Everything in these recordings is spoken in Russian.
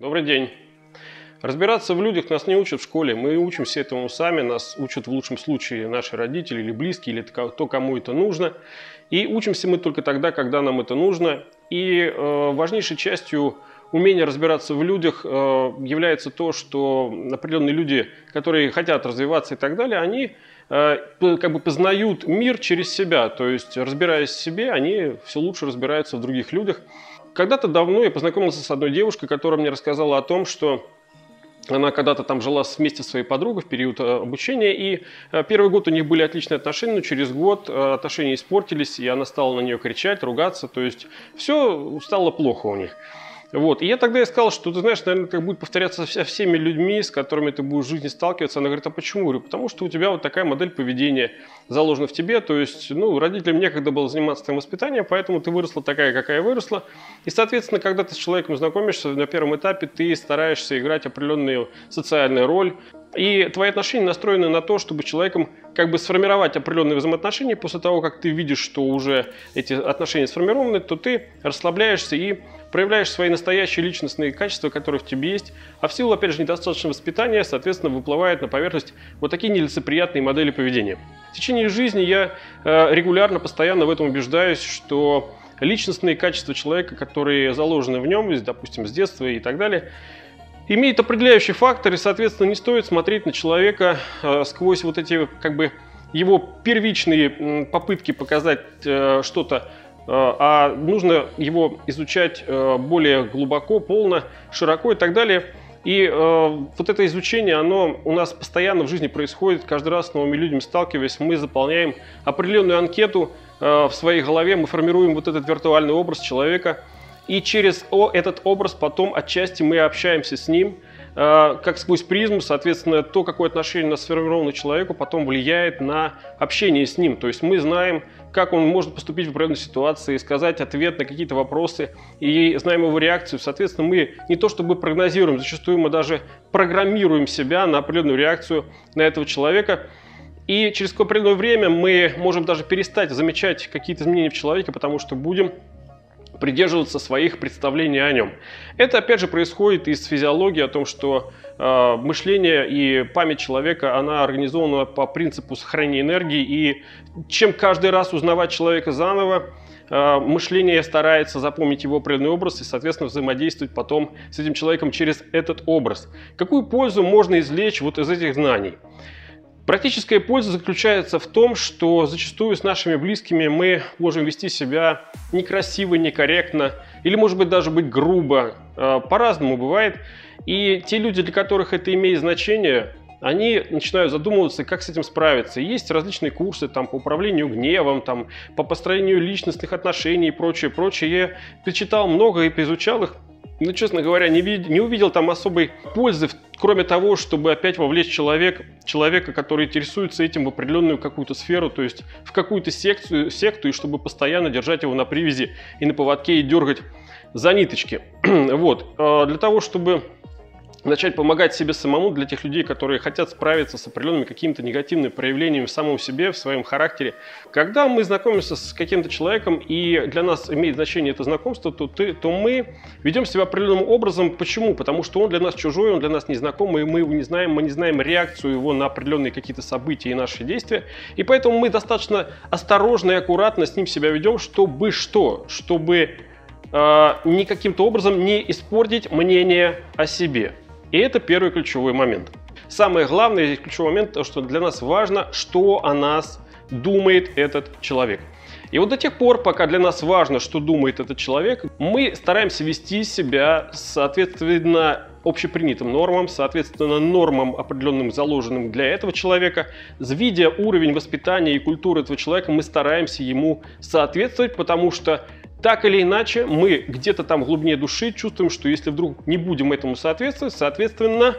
Добрый день. Разбираться в людях нас не учат в школе, мы учимся этому сами, нас учат в лучшем случае наши родители или близкие, или то, кому это нужно. И учимся мы только тогда, когда нам это нужно. И э, важнейшей частью умения разбираться в людях э, является то, что определенные люди, которые хотят развиваться и так далее, они э, как бы познают мир через себя, то есть разбираясь в себе, они все лучше разбираются в других людях. Когда-то давно я познакомился с одной девушкой, которая мне рассказала о том, что она когда-то там жила вместе со своей подругой в период э, обучения, и э, первый год у них были отличные отношения, но через год э, отношения испортились, и она стала на нее кричать, ругаться, то есть все стало плохо у них. Вот. И я тогда и сказал, что ты знаешь, наверное, это будет повторяться со всеми людьми, с которыми ты будешь в жизни сталкиваться. Она говорит, а почему? Я говорю, потому что у тебя вот такая модель поведения заложена в тебе. То есть, ну, родителям некогда было заниматься твоим воспитанием, поэтому ты выросла такая, какая выросла. И, соответственно, когда ты с человеком знакомишься на первом этапе, ты стараешься играть определенную социальную роль. И твои отношения настроены на то, чтобы человеком как бы сформировать определенные взаимоотношения. После того, как ты видишь, что уже эти отношения сформированы, то ты расслабляешься и проявляешь свои настоящие личностные качества, которые в тебе есть, а в силу, опять же, недостаточного воспитания, соответственно, выплывают на поверхность вот такие нелицеприятные модели поведения. В течение жизни я э, регулярно, постоянно в этом убеждаюсь, что личностные качества человека, которые заложены в нем, допустим, с детства и так далее, имеют определяющий фактор, и, соответственно, не стоит смотреть на человека э, сквозь вот эти, как бы, его первичные попытки показать э, что-то Э, а нужно его изучать более глубоко, полно, широко и так далее. И э, вот это изучение, оно у нас постоянно в жизни происходит, каждый раз с новыми людьми сталкиваясь, мы заполняем определенную анкету э, в своей голове, мы формируем вот этот виртуальный образ человека, и через о, этот образ потом отчасти мы общаемся с ним, э, как сквозь призму, соответственно, то, какое отношение у нас сформировано человеку, потом влияет на общение с ним. То есть мы знаем, как он может поступить в определенной ситуации, сказать ответ на какие-то вопросы и знаем его реакцию. Соответственно, мы не то чтобы прогнозируем, зачастую мы даже программируем себя на определенную реакцию на этого человека. И через определенное время мы можем даже перестать замечать какие-то изменения в человеке, потому что будем придерживаться своих представлений о нем. Это, опять же, происходит из физиологии о том, что э, мышление и память человека, она организована по принципу сохранения энергии, и чем каждый раз узнавать человека заново, э, мышление старается запомнить его определенный образ и, соответственно, взаимодействовать потом с этим человеком через этот образ. Какую пользу можно извлечь вот из этих знаний? Практическая польза заключается в том, что зачастую с нашими близкими мы можем вести себя некрасиво, некорректно, или, может быть, даже быть грубо. А, по-разному бывает. И те люди, для которых это имеет значение, они начинают задумываться, как с этим справиться. Есть различные курсы там, по управлению гневом, там, по построению личностных отношений и прочее, прочее. Я почитал много и поизучал их ну, честно говоря, не, не увидел там особой пользы, кроме того, чтобы опять вовлечь человек, человека, который интересуется этим в определенную какую-то сферу, то есть в какую-то секцию, секту, и чтобы постоянно держать его на привязи и на поводке и дергать за ниточки. вот. А для того, чтобы начать помогать себе самому для тех людей, которые хотят справиться с определенными какими-то негативными проявлениями в самом себе, в своем характере. Когда мы знакомимся с каким-то человеком, и для нас имеет значение это знакомство, то, ты, то мы ведем себя определенным образом. Почему? Потому что он для нас чужой, он для нас незнакомый, мы его не знаем, мы не знаем реакцию его на определенные какие-то события и наши действия. И поэтому мы достаточно осторожно и аккуратно с ним себя ведем, чтобы что? Чтобы э, ни каким-то образом не испортить мнение о себе. И это первый ключевой момент. Самое главное здесь ключевой момент, то, что для нас важно, что о нас думает этот человек. И вот до тех пор, пока для нас важно, что думает этот человек, мы стараемся вести себя соответственно общепринятым нормам, соответственно нормам, определенным заложенным для этого человека. Видя уровень воспитания и культуры этого человека, мы стараемся ему соответствовать, потому что так или иначе, мы где-то там в глубине души чувствуем, что если вдруг не будем этому соответствовать, соответственно,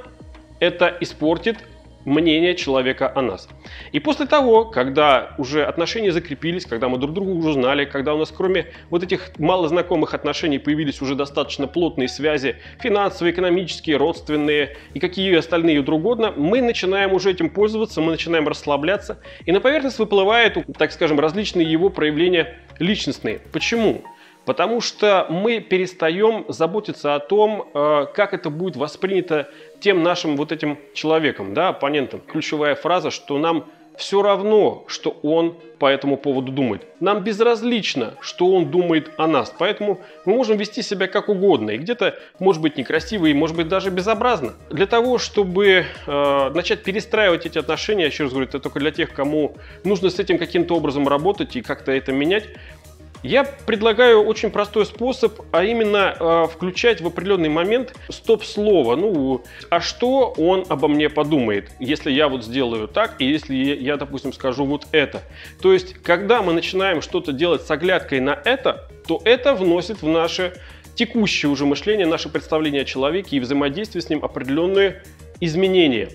это испортит мнение человека о нас. И после того, когда уже отношения закрепились, когда мы друг друга уже знали, когда у нас кроме вот этих малознакомых отношений появились уже достаточно плотные связи, финансовые, экономические, родственные и какие остальные и угодно, мы начинаем уже этим пользоваться, мы начинаем расслабляться, и на поверхность выплывают, так скажем, различные его проявления личностные. Почему? Потому что мы перестаем заботиться о том, э, как это будет воспринято тем нашим вот этим человеком, да, оппонентом. Ключевая фраза, что нам все равно, что он по этому поводу думает. Нам безразлично, что он думает о нас. Поэтому мы можем вести себя как угодно. И где-то, может быть, некрасиво, и может быть даже безобразно. Для того, чтобы э, начать перестраивать эти отношения, еще раз говорю, это только для тех, кому нужно с этим каким-то образом работать и как-то это менять, я предлагаю очень простой способ, а именно э, включать в определенный момент стоп-слово. Ну, а что он обо мне подумает, если я вот сделаю так, и если я, допустим, скажу вот это. То есть, когда мы начинаем что-то делать с оглядкой на это, то это вносит в наше текущее уже мышление, наше представление о человеке и взаимодействие с ним определенные изменения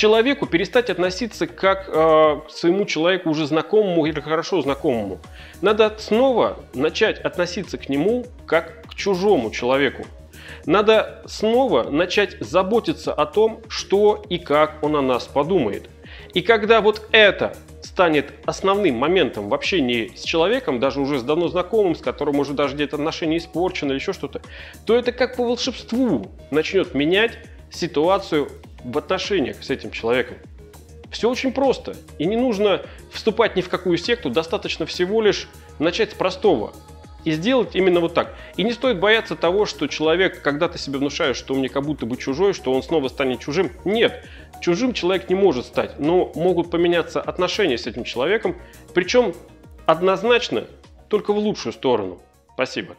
человеку перестать относиться как э, к своему человеку уже знакомому или хорошо знакомому. Надо снова начать относиться к нему как к чужому человеку. Надо снова начать заботиться о том, что и как он о нас подумает. И когда вот это станет основным моментом в общении с человеком, даже уже с давно знакомым, с которым уже даже где-то отношения испорчены или еще что-то, то это как по волшебству начнет менять ситуацию в отношениях с этим человеком. Все очень просто. И не нужно вступать ни в какую секту, достаточно всего лишь начать с простого. И сделать именно вот так. И не стоит бояться того, что человек, когда ты себе внушаешь, что он мне как будто бы чужой, что он снова станет чужим. Нет, чужим человек не может стать, но могут поменяться отношения с этим человеком, причем однозначно только в лучшую сторону. Спасибо.